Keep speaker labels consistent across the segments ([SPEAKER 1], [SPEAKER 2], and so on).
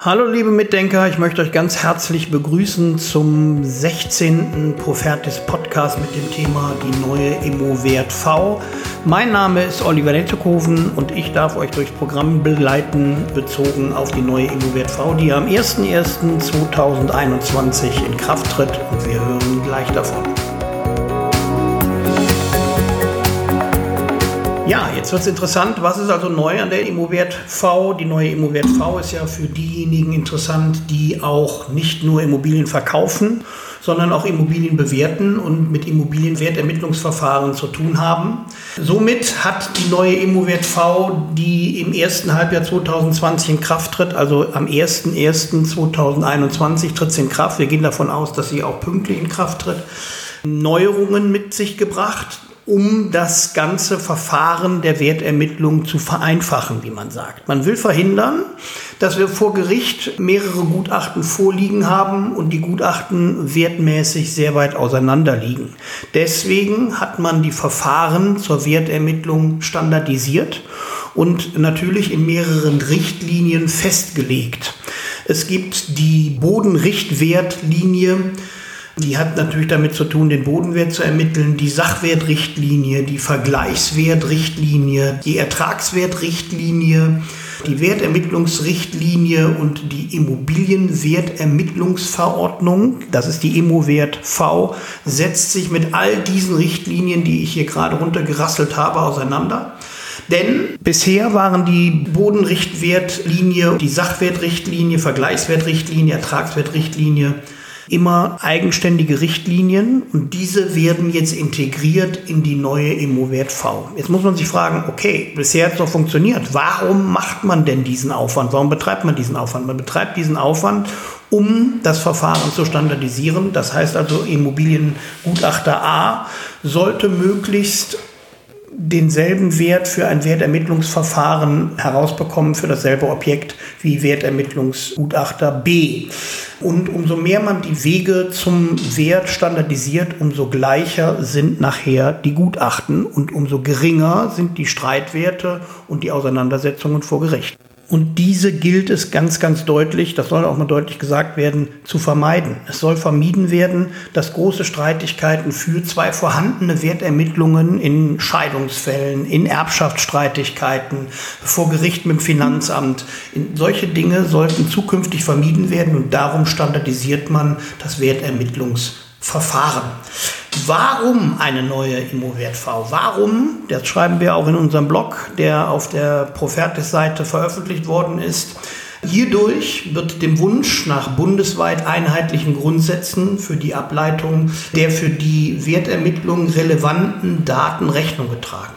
[SPEAKER 1] Hallo liebe Mitdenker, ich möchte euch ganz herzlich begrüßen zum 16. Profertis Podcast mit dem Thema die neue Immo-Wert V. Mein Name ist Oliver Nettekoven und ich darf euch durchs Programm begleiten, bezogen auf die neue Immo-Wert V, die am 01.01.2021 in Kraft tritt und wir hören gleich davon. Ja, jetzt wird es interessant. Was ist also neu an der Immowert V? Die neue Immowert V ist ja für diejenigen interessant, die auch nicht nur Immobilien verkaufen, sondern auch Immobilien bewerten und mit Immobilienwertermittlungsverfahren zu tun haben. Somit hat die neue Immowert V, die im ersten Halbjahr 2020 in Kraft tritt, also am 01.01.2021 tritt sie in Kraft. Wir gehen davon aus, dass sie auch pünktlich in Kraft tritt. Neuerungen mit sich gebracht um das ganze Verfahren der Wertermittlung zu vereinfachen, wie man sagt. Man will verhindern, dass wir vor Gericht mehrere Gutachten vorliegen haben und die Gutachten wertmäßig sehr weit auseinander liegen. Deswegen hat man die Verfahren zur Wertermittlung standardisiert und natürlich in mehreren Richtlinien festgelegt. Es gibt die Bodenrichtwertlinie, die hat natürlich damit zu tun, den Bodenwert zu ermitteln, die Sachwertrichtlinie, die Vergleichswertrichtlinie, die Ertragswertrichtlinie, die Wertermittlungsrichtlinie und die Immobilienwertermittlungsverordnung, das ist die Immowert V, setzt sich mit all diesen Richtlinien, die ich hier gerade runtergerasselt habe, auseinander. Denn bisher waren die Bodenrichtwertlinie, die Sachwertrichtlinie, Vergleichswertrichtlinie, Ertragswertrichtlinie immer eigenständige Richtlinien und diese werden jetzt integriert in die neue Immowert V. Jetzt muss man sich fragen, okay, bisher hat es doch funktioniert. Warum macht man denn diesen Aufwand? Warum betreibt man diesen Aufwand? Man betreibt diesen Aufwand, um das Verfahren zu standardisieren. Das heißt also, Immobiliengutachter A sollte möglichst denselben Wert für ein Wertermittlungsverfahren herausbekommen für dasselbe Objekt wie Wertermittlungsgutachter B. Und umso mehr man die Wege zum Wert standardisiert, umso gleicher sind nachher die Gutachten und umso geringer sind die Streitwerte und die Auseinandersetzungen vor Gericht. Und diese gilt es ganz, ganz deutlich, das soll auch mal deutlich gesagt werden, zu vermeiden. Es soll vermieden werden, dass große Streitigkeiten für zwei vorhandene Wertermittlungen in Scheidungsfällen, in Erbschaftsstreitigkeiten, vor Gericht mit dem Finanzamt, in solche Dinge sollten zukünftig vermieden werden und darum standardisiert man das Wertermittlungsverfahren. Warum eine neue Immowert V? Warum, das schreiben wir auch in unserem Blog, der auf der Profertis-Seite veröffentlicht worden ist, Hierdurch wird dem Wunsch nach bundesweit einheitlichen Grundsätzen für die Ableitung der für die Wertermittlung relevanten Daten Rechnung getragen.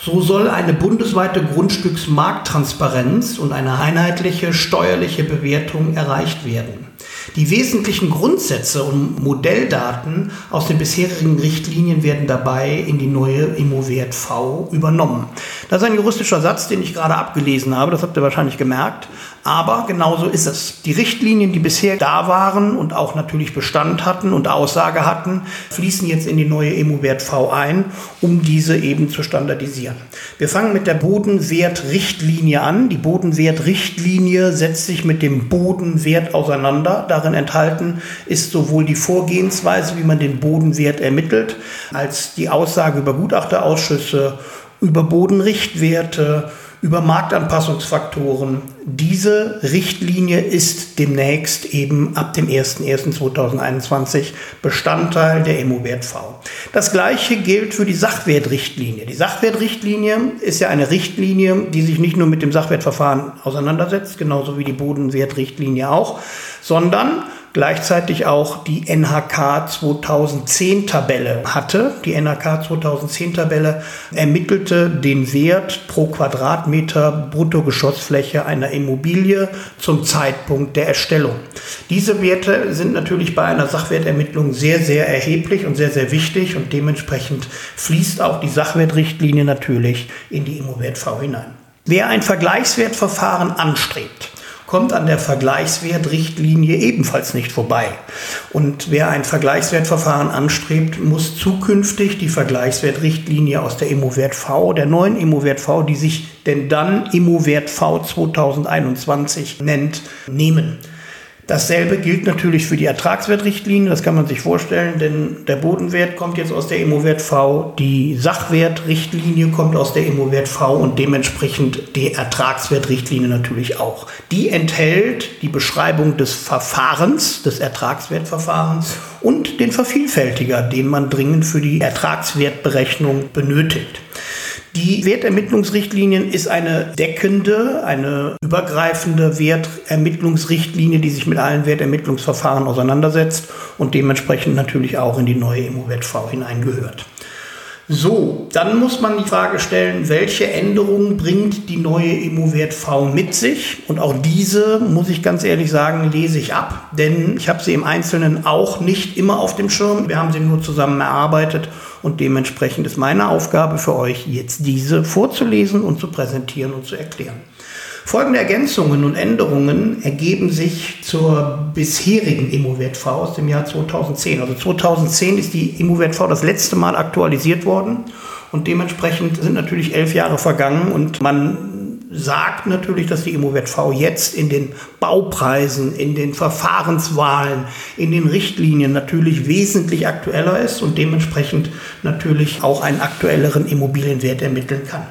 [SPEAKER 1] So soll eine bundesweite Grundstücksmarkttransparenz und eine einheitliche steuerliche Bewertung erreicht werden. Die wesentlichen Grundsätze und Modelldaten aus den bisherigen Richtlinien werden dabei in die neue Immowert V übernommen. Das ist ein juristischer Satz, den ich gerade abgelesen habe, das habt ihr wahrscheinlich gemerkt. Aber genauso ist es. Die Richtlinien, die bisher da waren und auch natürlich Bestand hatten und Aussage hatten, fließen jetzt in die neue Immowert V ein, um diese eben zu standardisieren. Wir fangen mit der Bodenwertrichtlinie an. Die Bodenwertrichtlinie setzt sich mit dem Bodenwert auseinander. Darin enthalten ist sowohl die Vorgehensweise, wie man den Bodenwert ermittelt, als die Aussage über Gutachterausschüsse, über Bodenrichtwerte, über Marktanpassungsfaktoren. Diese Richtlinie ist demnächst eben ab dem 01.01.2021 Bestandteil der Immowert V. Das gleiche gilt für die Sachwertrichtlinie. Die Sachwertrichtlinie ist ja eine Richtlinie, die sich nicht nur mit dem Sachwertverfahren auseinandersetzt, genauso wie die Bodenwertrichtlinie auch, sondern gleichzeitig auch die NHK 2010 Tabelle hatte. Die NHK 2010 Tabelle ermittelte den Wert pro Quadratmeter Bruttogeschossfläche einer Immobilie zum Zeitpunkt der Erstellung. Diese Werte sind natürlich bei einer Sachwertermittlung sehr, sehr erheblich und sehr, sehr wichtig und dementsprechend fließt auch die Sachwertrichtlinie natürlich in die Immowert V hinein. Wer ein Vergleichswertverfahren anstrebt, kommt an der Vergleichswertrichtlinie ebenfalls nicht vorbei. Und wer ein Vergleichswertverfahren anstrebt, muss zukünftig die Vergleichswertrichtlinie aus der Immowert V, der neuen Immowert V, die sich denn dann Immowert V 2021 nennt, nehmen. Dasselbe gilt natürlich für die Ertragswertrichtlinie, das kann man sich vorstellen, denn der Bodenwert kommt jetzt aus der Immowert V, die Sachwertrichtlinie kommt aus der Immowert V und dementsprechend die Ertragswertrichtlinie natürlich auch. Die enthält die Beschreibung des Verfahrens, des Ertragswertverfahrens und den Vervielfältiger, den man dringend für die Ertragswertberechnung benötigt. Die Wertermittlungsrichtlinien ist eine deckende, eine übergreifende Wertermittlungsrichtlinie, die sich mit allen Wertermittlungsverfahren auseinandersetzt und dementsprechend natürlich auch in die neue Immowert V hineingehört. So, dann muss man die Frage stellen, welche Änderungen bringt die neue Immowert V mit sich? Und auch diese, muss ich ganz ehrlich sagen, lese ich ab, denn ich habe sie im Einzelnen auch nicht immer auf dem Schirm. Wir haben sie nur zusammen erarbeitet und dementsprechend ist meine Aufgabe für euch, jetzt diese vorzulesen und zu präsentieren und zu erklären. Folgende Ergänzungen und Änderungen ergeben sich zur bisherigen Immowert V aus dem Jahr 2010. Also 2010 ist die Immowert V das letzte Mal aktualisiert worden und dementsprechend sind natürlich elf Jahre vergangen und man sagt natürlich, dass die Immowert V jetzt in den Baupreisen, in den Verfahrenswahlen, in den Richtlinien natürlich wesentlich aktueller ist und dementsprechend natürlich auch einen aktuelleren Immobilienwert ermitteln kann.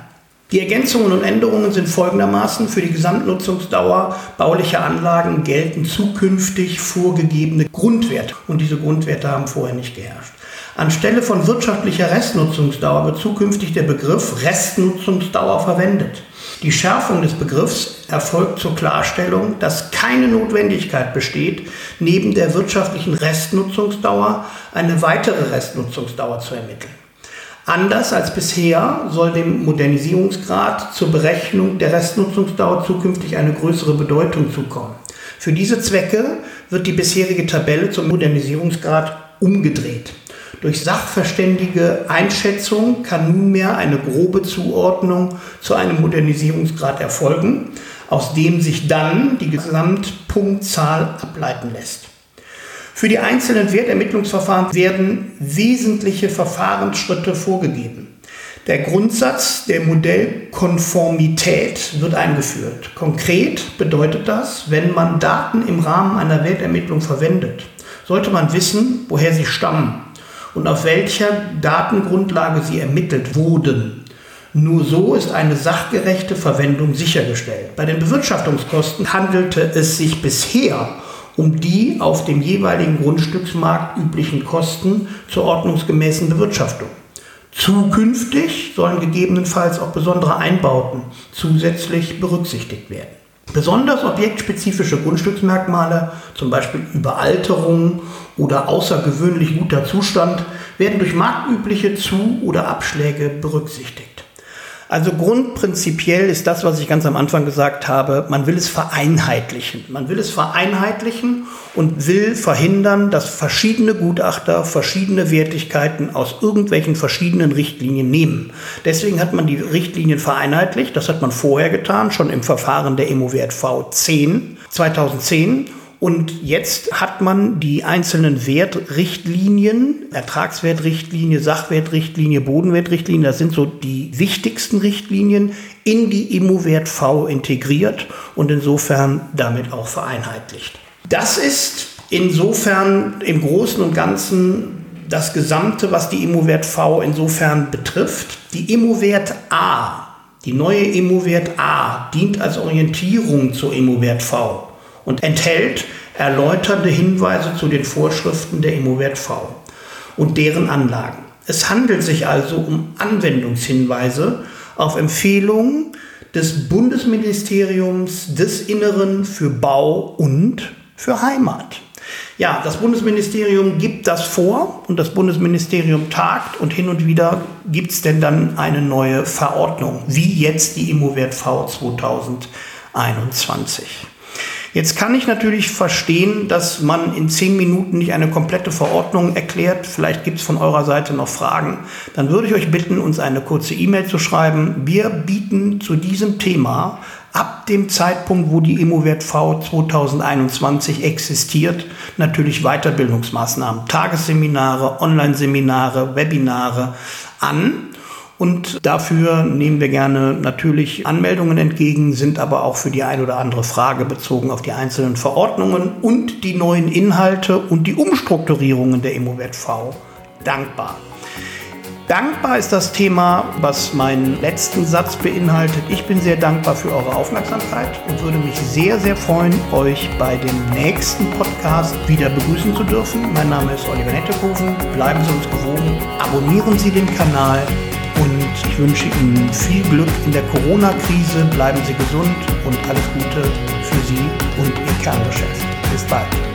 [SPEAKER 1] Die Ergänzungen und Änderungen sind folgendermaßen. Für die Gesamtnutzungsdauer baulicher Anlagen gelten zukünftig vorgegebene Grundwerte. Und diese Grundwerte haben vorher nicht geherrscht. Anstelle von wirtschaftlicher Restnutzungsdauer wird zukünftig der Begriff Restnutzungsdauer verwendet. Die Schärfung des Begriffs erfolgt zur Klarstellung, dass keine Notwendigkeit besteht, neben der wirtschaftlichen Restnutzungsdauer eine weitere Restnutzungsdauer zu ermitteln. Anders als bisher soll dem Modernisierungsgrad zur Berechnung der Restnutzungsdauer zukünftig eine größere Bedeutung zukommen. Für diese Zwecke wird die bisherige Tabelle zum Modernisierungsgrad umgedreht. Durch sachverständige Einschätzung kann nunmehr eine grobe Zuordnung zu einem Modernisierungsgrad erfolgen, aus dem sich dann die Gesamtpunktzahl ableiten lässt. Für die einzelnen Wertermittlungsverfahren werden wesentliche Verfahrensschritte vorgegeben. Der Grundsatz der Modellkonformität wird eingeführt. Konkret bedeutet das, wenn man Daten im Rahmen einer Wertermittlung verwendet, sollte man wissen, woher sie stammen und auf welcher Datengrundlage sie ermittelt wurden. Nur so ist eine sachgerechte Verwendung sichergestellt. Bei den Bewirtschaftungskosten handelte es sich bisher um die auf dem jeweiligen Grundstücksmarkt üblichen Kosten zur ordnungsgemäßen Bewirtschaftung. Zukünftig sollen gegebenenfalls auch besondere Einbauten zusätzlich berücksichtigt werden. Besonders objektspezifische Grundstücksmerkmale, zum Beispiel Überalterung oder außergewöhnlich guter Zustand, werden durch marktübliche Zu- oder Abschläge berücksichtigt. Also grundprinzipiell ist das, was ich ganz am Anfang gesagt habe, man will es vereinheitlichen. Man will es vereinheitlichen und will verhindern, dass verschiedene Gutachter verschiedene Wertigkeiten aus irgendwelchen verschiedenen Richtlinien nehmen. Deswegen hat man die Richtlinien vereinheitlicht. Das hat man vorher getan, schon im Verfahren der Immowert V10 2010 und jetzt hat man die einzelnen Wertrichtlinien, Ertragswertrichtlinie, Sachwertrichtlinie, Bodenwertrichtlinie, das sind so die wichtigsten Richtlinien, in die Immowert V integriert und insofern damit auch vereinheitlicht. Das ist insofern im Großen und Ganzen das Gesamte, was die Immowert V insofern betrifft. Die Immowert A, die neue Immowert A, dient als Orientierung zur Immowert V und enthält erläuternde Hinweise zu den Vorschriften der Immowert V und deren Anlagen. Es handelt sich also um Anwendungshinweise auf Empfehlungen des Bundesministeriums des Inneren für Bau und für Heimat. Ja, das Bundesministerium gibt das vor und das Bundesministerium tagt und hin und wieder gibt es denn dann eine neue Verordnung, wie jetzt die Immowert V 2021. Jetzt kann ich natürlich verstehen, dass man in zehn Minuten nicht eine komplette Verordnung erklärt. Vielleicht gibt es von eurer Seite noch Fragen. Dann würde ich euch bitten, uns eine kurze E-Mail zu schreiben. Wir bieten zu diesem Thema ab dem Zeitpunkt, wo die Immowert V 2021 existiert, natürlich Weiterbildungsmaßnahmen, Tagesseminare, Online-Seminare, Webinare an. Und dafür nehmen wir gerne natürlich Anmeldungen entgegen, sind aber auch für die ein oder andere Frage bezogen auf die einzelnen Verordnungen und die neuen Inhalte und die Umstrukturierungen der Immowert V dankbar. Dankbar ist das Thema, was meinen letzten Satz beinhaltet. Ich bin sehr dankbar für eure Aufmerksamkeit und würde mich sehr, sehr freuen, euch bei dem nächsten Podcast wieder begrüßen zu dürfen. Mein Name ist Oliver Nettekoven. Bleiben Sie uns gewogen, abonnieren Sie den Kanal ich wünsche Ihnen viel Glück in der Corona-Krise. Bleiben Sie gesund und alles Gute für Sie und Ihr Kerngeschäft. Bis bald.